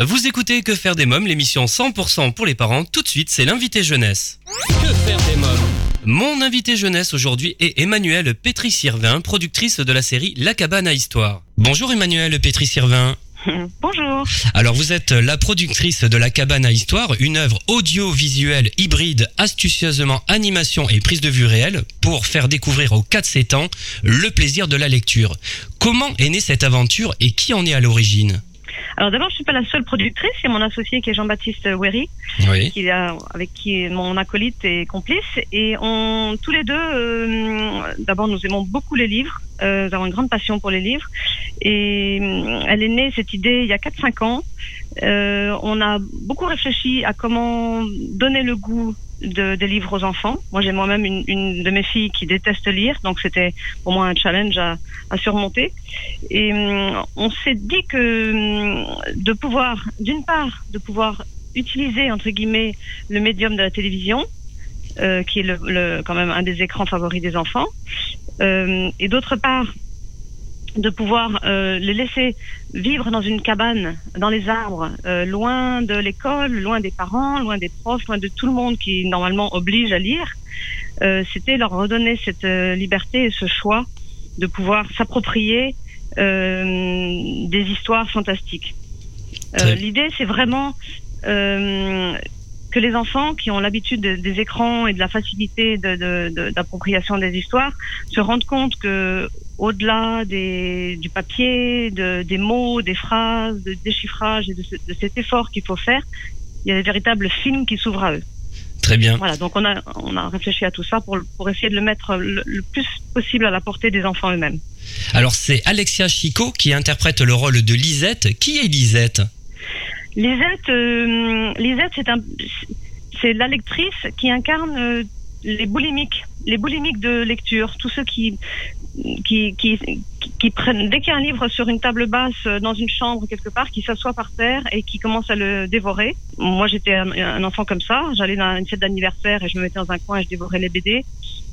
Vous écoutez Que faire des mômes, l'émission 100% pour les parents. Tout de suite, c'est l'invité jeunesse. Que faire des mômes Mon invité jeunesse aujourd'hui est Emmanuelle Pétri-Sirvin, productrice de la série La cabane à histoire. Bonjour Emmanuelle Pétri-Sirvin. Bonjour. Alors vous êtes la productrice de La cabane à histoire, une œuvre audiovisuelle hybride astucieusement animation et prise de vue réelle pour faire découvrir aux 4-7 ans le plaisir de la lecture. Comment est née cette aventure et qui en est à l'origine? Alors d'abord, je suis pas la seule productrice, c'est mon associé qui est Jean-Baptiste Wery, Oui. qui a, avec qui est mon acolyte et complice. Et on, tous les deux, euh, d'abord, nous aimons beaucoup les livres. Euh, nous avons une grande passion pour les livres. Et euh, elle est née, cette idée, il y a 4-5 ans. Euh, on a beaucoup réfléchi à comment donner le goût de, des livres aux enfants. Moi, j'ai moi-même une, de mes filles qui déteste lire, donc c'était pour moi un challenge à, surmonter. Et hum, on s'est dit que hum, de pouvoir, d'une part, de pouvoir utiliser entre guillemets le médium de la télévision, euh, qui est le- quand même un des écrans favoris des enfants, euh, et d'autre part de pouvoir euh, les laisser vivre dans une cabane, dans les arbres, euh, loin de l'école, loin des parents, loin des profs, loin de tout le monde qui normalement oblige à lire. Euh, C'était leur redonner cette euh, liberté et ce choix de pouvoir s'approprier euh, des histoires fantastiques. Euh, L'idée, c'est vraiment euh, que les enfants qui ont l'habitude de- des écrans et de la facilité de- de- de- d'appropriation des histoires se rendent compte que au-delà des, du papier, de, des mots, des phrases, de déchiffrage et de, ce- de cet effort qu'il faut faire, il y a des véritables films qui s'ouvrent à eux. Très bien. Voilà, donc on a, on a réfléchi à tout ça pour, pour essayer de le mettre le, le plus possible à la portée des enfants eux-mêmes. Alors c'est Alexia Chico qui interprète le rôle de Lisette. Qui est Lisette? Lisette, euh, Lisette, c'est c'est la lectrice qui incarne euh, les boulimiques, les boulimiques de lecture, tous ceux qui prennent dès qu'il y a un livre sur une table basse euh, dans une chambre quelque part, qui s'assoit par terre et qui commence à le dévorer. Moi, j'étais un, un enfant comme ça. J'allais dans une fête d'anniversaire et je me mettais dans un coin et je dévorais les BD.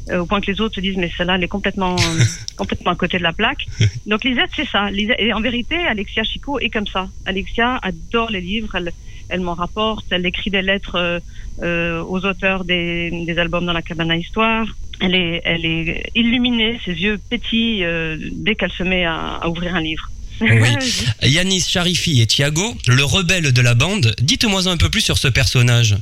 Euh, au point que les autres se disent mais celle-là elle est complètement complètement à côté de la plaque. Donc Lisette c'est ça. Lisette- et en vérité Alexia Chico est comme ça. Alexia adore les livres, elle elle m'en rapporte, elle écrit des lettres euh, euh, aux auteurs des, des albums dans la cabane à histoire. Elle est elle est illuminée, ses yeux pétillent euh, dès qu'elle se met à, à ouvrir un livre. Oui. Yanis Charifi et Thiago, le rebelle de la bande. Dites-moi un peu plus sur ce personnage.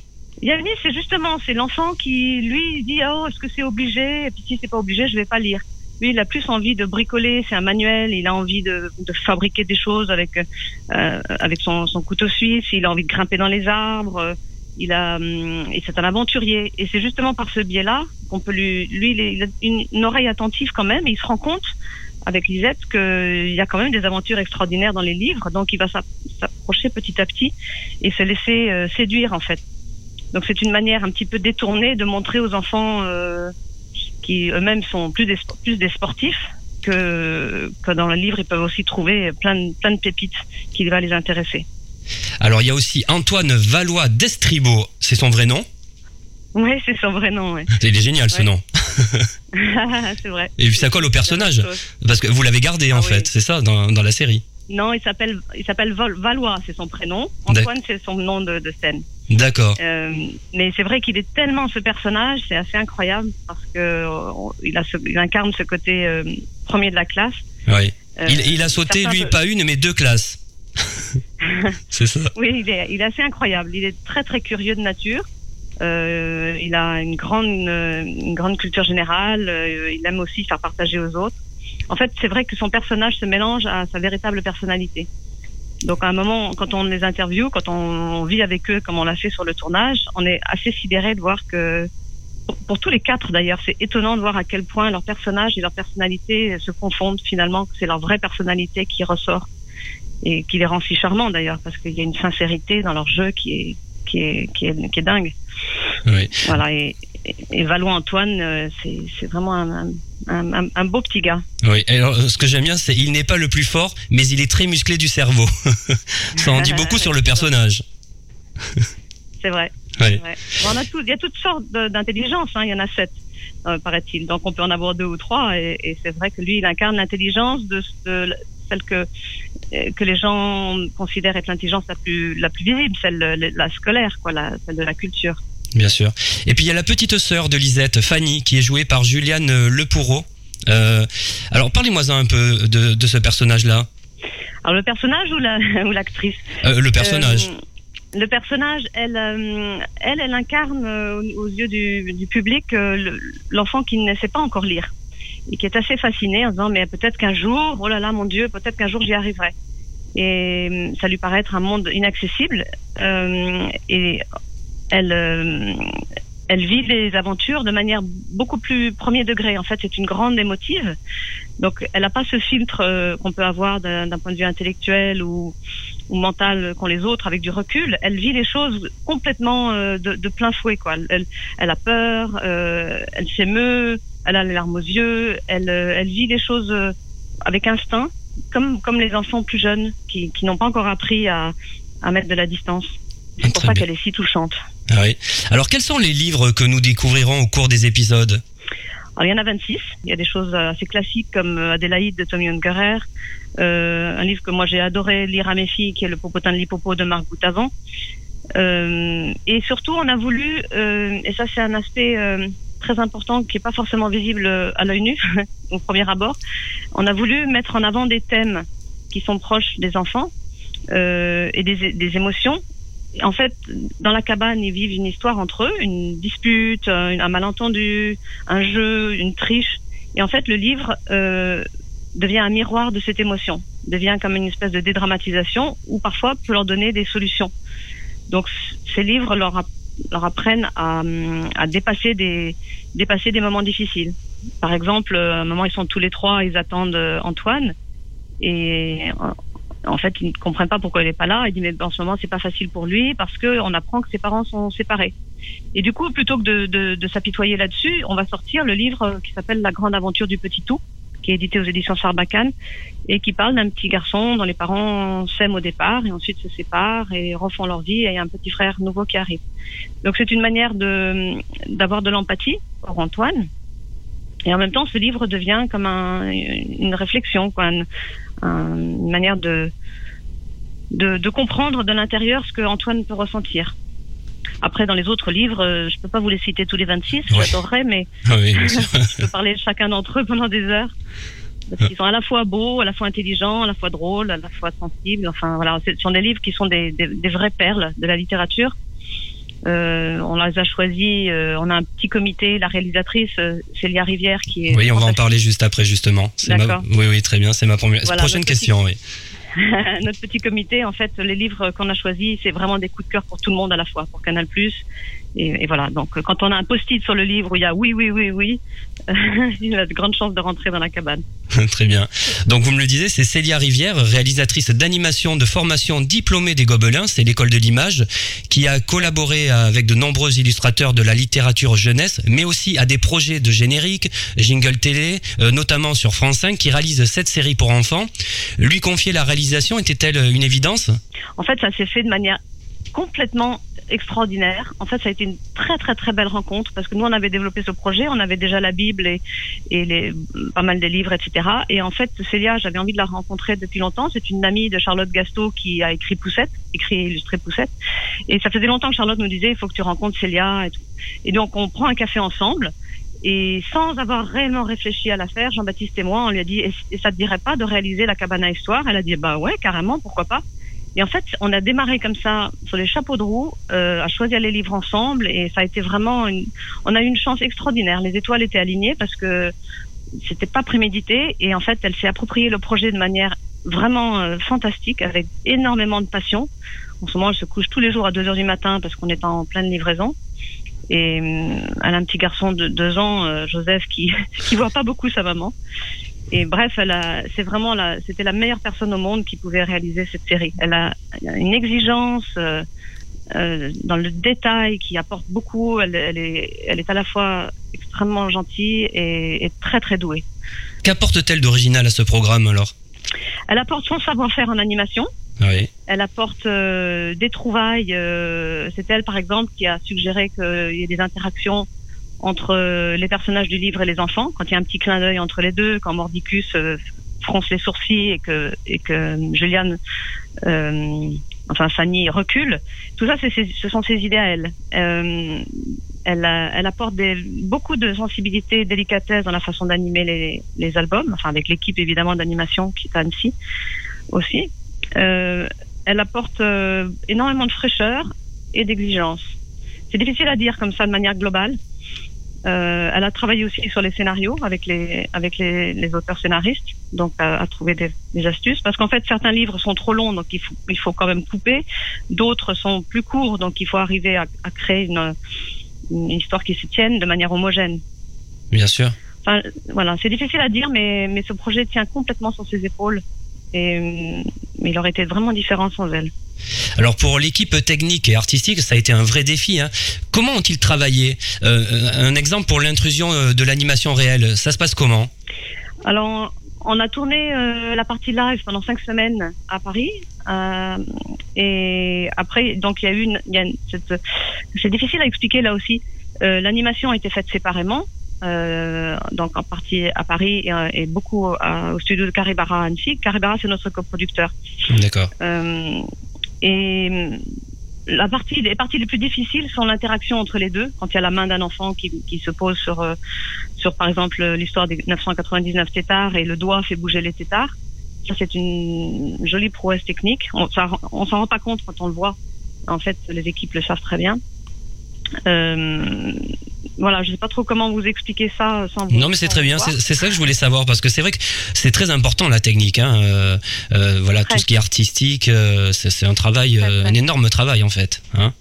Yannis, c'est justement, c'est l'enfant qui, lui, dit Oh, est-ce que c'est obligé? Et puis si c'est pas obligé, je vais pas lire. Lui, il a plus envie de bricoler, c'est un manuel, il a envie de, de fabriquer des choses avec, euh, avec son, son couteau suisse, il a envie de grimper dans les arbres, il a, hum, et c'est un aventurier. Et c'est justement par ce biais-là qu'on peut lui, lui, il a une, oreille attentive quand même, et il se rend compte avec Lisette qu'il y a quand même des aventures extraordinaires dans les livres, donc il va s'app- s'approcher petit à petit et se laisser euh, séduire en fait. Donc c'est une manière un petit peu détournée de montrer aux enfants euh, qui eux-mêmes sont plus des, plus des sportifs que, que dans le livre ils peuvent aussi trouver plein de, plein de pépites qui va les intéresser. Alors il y a aussi Antoine Valois d'Estribo, c'est son vrai nom. Oui, c'est son vrai nom. Ouais. Il est génial ce Ouais. nom. c'est vrai. Et puis ça colle au personnage. Parce que vous l'avez gardé Ah en oui. fait, c'est ça, dans, dans la série. Non, il s'appelle il s'appelle Valois, c'est son prénom. Antoine, c'est son nom de, de scène. D'accord. Euh, mais c'est vrai qu'il est tellement ce personnage, c'est assez incroyable parce que euh, il, a ce- il incarne ce côté euh, premier de la classe. Oui. Euh, Il, il a sauté, lui, pas une, mais deux classes. c'est ça. Oui, il est, il est assez incroyable. Il est très très curieux de nature. Il a une grande une grande culture générale. Il aime aussi faire partager aux autres. En fait, c'est vrai que son personnage se mélange à sa véritable personnalité. Donc à un moment, quand on les interviewe, quand on vit avec eux, comme on l'a fait sur le tournage, on est assez sidéré de voir que pour, tous les quatre d'ailleurs, c'est étonnant de voir à quel point leur personnage et leur personnalité se confondent finalement, que c'est leur vraie personnalité qui ressort et qui les rend si charmants d'ailleurs, parce qu'il y a une sincérité dans leur jeu qui est qui est qui est, qui est dingue. Oui. Voilà et, et, et Valois Antoine, euh, c'est vraiment un, un, un, un beau petit gars. Oui. Alors, ce que j'aime bien, c'est il n'est pas le plus fort, mais il est très musclé du cerveau. ça en dit beaucoup sur le personnage. C'est vrai. Bon, on a tout, il y a toutes sortes de- d'intelligence. Hein, il y en a sept, euh, paraît-il. Donc on peut en avoir deux ou trois. Et, et c'est vrai que lui, il incarne l'intelligence de, de celle que que les gens considèrent être l'intelligence la plus la plus visible, celle la scolaire, quoi, la, celle de la culture. Bien sûr. Et puis il y a la petite sœur de Lisette, Fanny, qui est jouée par Juliane Lepoureau. Euh, alors parlez-moi un peu de, de ce personnage-là. Alors le personnage ou l'actrice la, euh, Le personnage. Euh, le personnage, elle, euh, elle, elle incarne aux yeux du, du public l'enfant qui ne sait pas encore lire et qui est assez fasciné en disant mais peut-être qu'un jour, oh là là mon Dieu, peut-être qu'un jour j'y arriverai. Et ça lui paraît être un monde inaccessible et elle, elle vit les aventures de manière beaucoup plus premier degré. En fait, c'est une grande émotive. Donc, elle n'a pas ce filtre euh, qu'on peut avoir d'un point de vue intellectuel ou, ou mental qu'ont les autres avec du recul. Elle vit les choses complètement euh, de, de, plein fouet. Quoi. Elle, elle a peur, euh, elle s'émeut, elle a les larmes aux yeux, elle, elle vit les choses avec instinct, comme, comme les enfants plus jeunes qui, qui n'ont pas encore appris à, à mettre de la distance. C'est pour ça qu'elle est si touchante. Ah. Alors, quels sont les livres que nous découvrirons au cours des épisodes? Il y en a 26. Il y a des choses assez classiques comme Adélaïde de Tommy Ungerer, euh, un livre que moi j'ai adoré lire à mes filles, qui est Le Popotin de l'Hippopo de Marc Boutavant. Euh, et surtout, on a voulu, euh, et ça c'est un aspect euh, très important qui n'est pas forcément visible à l'œil nu au premier abord, on a voulu mettre en avant des thèmes qui sont proches des enfants euh, et des émotions en fait, dans la cabane, ils vivent une histoire entre eux, une dispute, un malentendu, un jeu, une triche. Et en fait, le livre euh, devient un miroir de cette émotion, devient comme une espèce de dédramatisation, ou parfois peut leur donner des solutions. Donc, ces livres leur, apprennent à, à, dépasser des dépasser des moments difficiles. Par exemple, à un moment, ils sont tous les trois, ils attendent euh, Antoine, et en fait, il ne comprend pas pourquoi il n'est pas là. Il dit mais en ce moment c'est pas facile pour lui parce que on apprend que ses parents sont séparés. Et du coup, plutôt que de, de, de s'apitoyer là-dessus, on va sortir le livre qui s'appelle La grande aventure du petit tout, qui est édité aux éditions Sarbacane et qui parle d'un petit garçon dont les parents s'aiment au départ et ensuite se séparent et refont leur vie et un petit frère nouveau qui arrive. Donc c'est une manière de d'avoir de l'empathie pour Antoine. Et en même temps, ce livre devient comme un, une réflexion, quoi, une manière de, de, de comprendre de l'intérieur ce que Antoine peut ressentir. Après, dans les autres livres, euh, je peux pas vous les citer tous les 26, ouais. j'adorerais, mais ah oui, je peux parler de chacun d'entre eux pendant des heures. Parce qu'ils sont à la fois beaux, à la fois intelligents, à la fois drôles, à la fois sensibles. Enfin, voilà, ce sont des livres qui sont des, des, des vraies perles de la littérature. Euh, on les a choisis. Euh, on a un petit comité. La réalisatrice, euh, Célia Rivière, qui est. Oui, on va en parler juste après, justement. Ma... Oui, oui, très bien. C'est ma première... voilà, prochaine question. Petit... Oui. notre petit comité, en fait, les livres qu'on a choisis, c'est vraiment des coups de cœur pour tout le monde à la fois, pour Canal+, et, et, voilà, donc quand on a un post-it sur le livre où il y a oui, oui, oui, oui, il a de grandes chances de rentrer dans la cabane. Très bien. Donc vous me le disiez, c'est Célia Rivière, réalisatrice d'animation de formation diplômée des Gobelins, c'est l'école de l'image, qui a collaboré avec de nombreux illustrateurs de la littérature jeunesse, mais aussi à des projets de générique, jingle télé, euh, notamment sur France 5, qui réalise cette série pour enfants. Lui confier la réalisation était-elle une évidence? En fait, ça s'est fait de manière complètement extraordinaire. En fait, ça a été une très très très belle rencontre parce que nous on avait développé ce projet, on avait déjà la Bible et, pas mal des livres, etc. Et en fait, Célia, j'avais envie de la rencontrer depuis longtemps. C'est une amie de Charlotte Gasto qui a écrit Poussette, écrit et illustré Poussette. Et ça faisait longtemps que Charlotte nous disait il faut que tu rencontres Célia et tout. Et donc on prend un café ensemble. Et sans avoir réellement réfléchi à l'affaire, Jean-Baptiste et moi, on lui a dit, et ça te dirait pas de réaliser la cabane à histoire? Elle a dit, bah ouais, carrément, pourquoi pas? Et en fait, on a démarré comme ça sur les chapeaux de roue, euh, à choisir les livres ensemble, et ça a été vraiment, une... on a eu une chance extraordinaire. Les étoiles étaient alignées parce que c'était pas prémédité, et en fait, elle s'est appropriée le projet de manière vraiment euh, fantastique, avec énormément de passion. En ce moment, elle se couche tous les jours à 2 heures du matin parce qu'on est en pleine livraison. Et euh, elle a un petit garçon de deux ans, euh, Joseph, qui qui voit pas beaucoup sa maman. Et bref, elle a, c'est vraiment la, c'était la meilleure personne au monde qui pouvait réaliser cette série. Elle a une exigence euh, euh, dans le détail qui apporte beaucoup. Elle, elle, est, elle est à la fois extrêmement gentille et, et très très douée. Qu'apporte-t-elle d'original à ce programme alors? Elle apporte son savoir-faire en animation. Oui. Elle apporte euh, des trouvailles. C'est elle, par exemple, qui a suggéré qu'il y ait des interactions entre les personnages du livre et les enfants, quand il y a un petit clin d'œil entre les deux, quand Mordicus euh, fronce les sourcils et que, et que Juliane, euh, enfin Fanny, recule. Tout ça, ce sont ses idées à elle. Euh, elle, elle apporte beaucoup de sensibilité et délicatesse dans la façon d'animer les, les albums, enfin avec l'équipe évidemment d'animation qui est à Annecy aussi. Euh, elle apporte euh, énormément de fraîcheur et d'exigence. C'est difficile à dire comme ça de manière globale. Euh, elle a travaillé aussi sur les scénarios avec les avec les, les auteurs scénaristes, donc à, à trouver des, des, astuces. Parce qu'en fait, certains livres sont trop longs, donc il faut il faut quand même couper. D'autres sont plus courts, donc il faut arriver à, à créer une, une histoire qui se tienne de manière homogène. Bien sûr. Enfin, voilà, c'est difficile à dire, mais mais ce projet tient complètement sur ses épaules. Et mais il aurait été vraiment différent sans elle. Alors pour l'équipe technique et artistique, ça a été un vrai défi. Hein. Comment ont-ils travaillé? Euh, Un exemple pour l'intrusion euh, de l'animation réelle, ça se passe comment? Alors on a tourné euh, la partie live pendant cinq semaines à Paris. Euh, et après, donc il y a eu une, il y a une, c'est difficile à expliquer là aussi. Euh, L'animation a été faite séparément. Euh, donc en partie à Paris et, et beaucoup au studio de Caribara à Annecy. Caribara, c'est notre coproducteur. D'accord. Euh, et la partie, les parties les plus difficiles sont l'interaction entre les deux. Quand il y a la main d'un enfant qui, qui, se pose sur, euh, sur par exemple l'histoire des 999 tétards et le doigt fait bouger les tétards. Ça, c'est une jolie prouesse technique. On, on s'en rend pas compte quand on le voit. En fait, les équipes le savent très bien. Euh, voilà, je sais pas trop comment vous expliquer ça sans vous Non, mais c'est très bien. C'est ça que je voulais savoir parce que c'est vrai que c'est très important la technique. Hein. Euh, euh, voilà, tout ce qui est artistique, euh, c'est un travail, euh, un énorme travail en fait. Hein.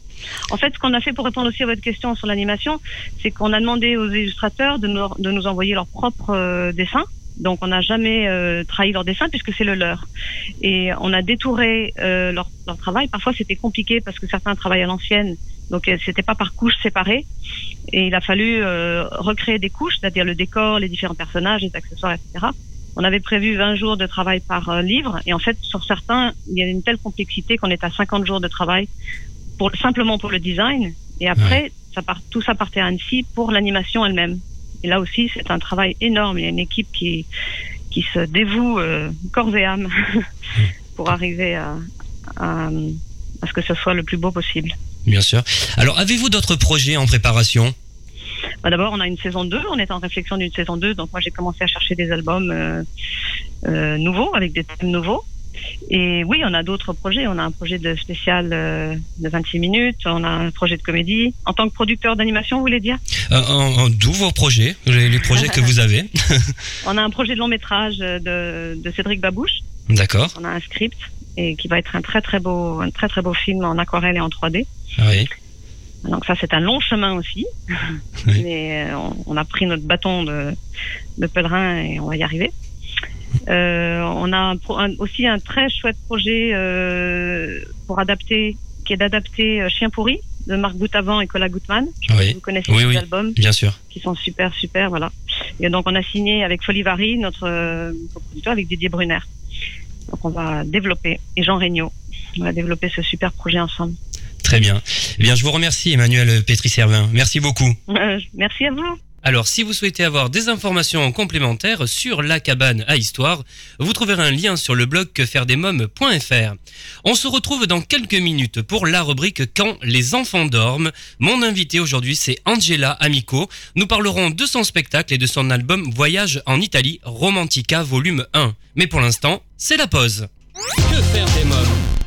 En fait, ce qu'on a fait pour répondre aussi à votre question sur l'animation, c'est qu'on a demandé aux illustrateurs de nous, de nous envoyer leurs propres euh, dessins. Donc, on n'a jamais euh, trahi leur dessin puisque c'est le leur. Et on a détouré euh, leur, leur, travail. Parfois, c'était compliqué parce que certains travaillent à l'ancienne. Donc, c'était pas par couches séparées. Et il a fallu euh, recréer des couches, c'est-à-dire le décor, les différents personnages, les accessoires, etc. On avait prévu 20 jours de travail par euh, livre. Et en fait, sur certains, il y a une telle complexité qu'on est à 50 jours de travail pour, simplement pour le design. Et après, ouais. ça part, tout ça partait à Annecy pour l'animation elle-même. Et là aussi, c'est un travail énorme. Il y a une équipe qui, qui se dévoue euh, corps et âme pour arriver à, à, à, ce que ce soit le plus beau possible. Bien sûr. Alors, avez-vous d'autres projets en préparation? Bah D'abord, on a une saison 2. On est en réflexion d'une saison 2. Donc, moi, j'ai commencé à chercher des albums euh, euh, nouveaux, avec des thèmes nouveaux. Et oui, on a d'autres projets. On a un projet de spécial euh, de 26 minutes. On a un projet de comédie. En tant que producteur d'animation, vous voulez dire? Euh, D'où vos projets? Les, les projets que vous avez? On a un projet de long métrage de, de Cédric Babouche. D'accord. On a un script et qui va être un très très beau, un très très beau film en aquarelle et en 3D. Oui. Donc ça, c'est un long chemin aussi. Oui. Mais euh, on, on, a pris notre bâton de, de pèlerin et on va y arriver. Euh, on a un, un, aussi un très chouette projet euh, pour adapter, qui est d'adapter Chien pourri de Marc Boutavant et Cola Gutmann. Oui. Vous connaissez oui, oui. albums Bien sûr. Qui sont super, super, voilà. Et donc on a signé avec Folivari, notre euh, avec Didier Brunner. Donc on va développer, et Jean Regnault, on va développer ce super projet ensemble. Très bien. Eh bien, je vous remercie, Emmanuel Pétry-Servin. Merci beaucoup. Euh, merci à vous. Alors, si vous souhaitez avoir des informations complémentaires sur la cabane à histoire, vous trouverez un lien sur le blog quefairedesmoms.fr. On se retrouve dans quelques minutes pour la rubrique Quand les enfants dorment. Mon invité aujourd'hui, c'est Angela Amico. Nous parlerons de son spectacle et de son album Voyage en Italie, Romantica volume 1. Mais pour l'instant, c'est la pause. Que faire des mômes?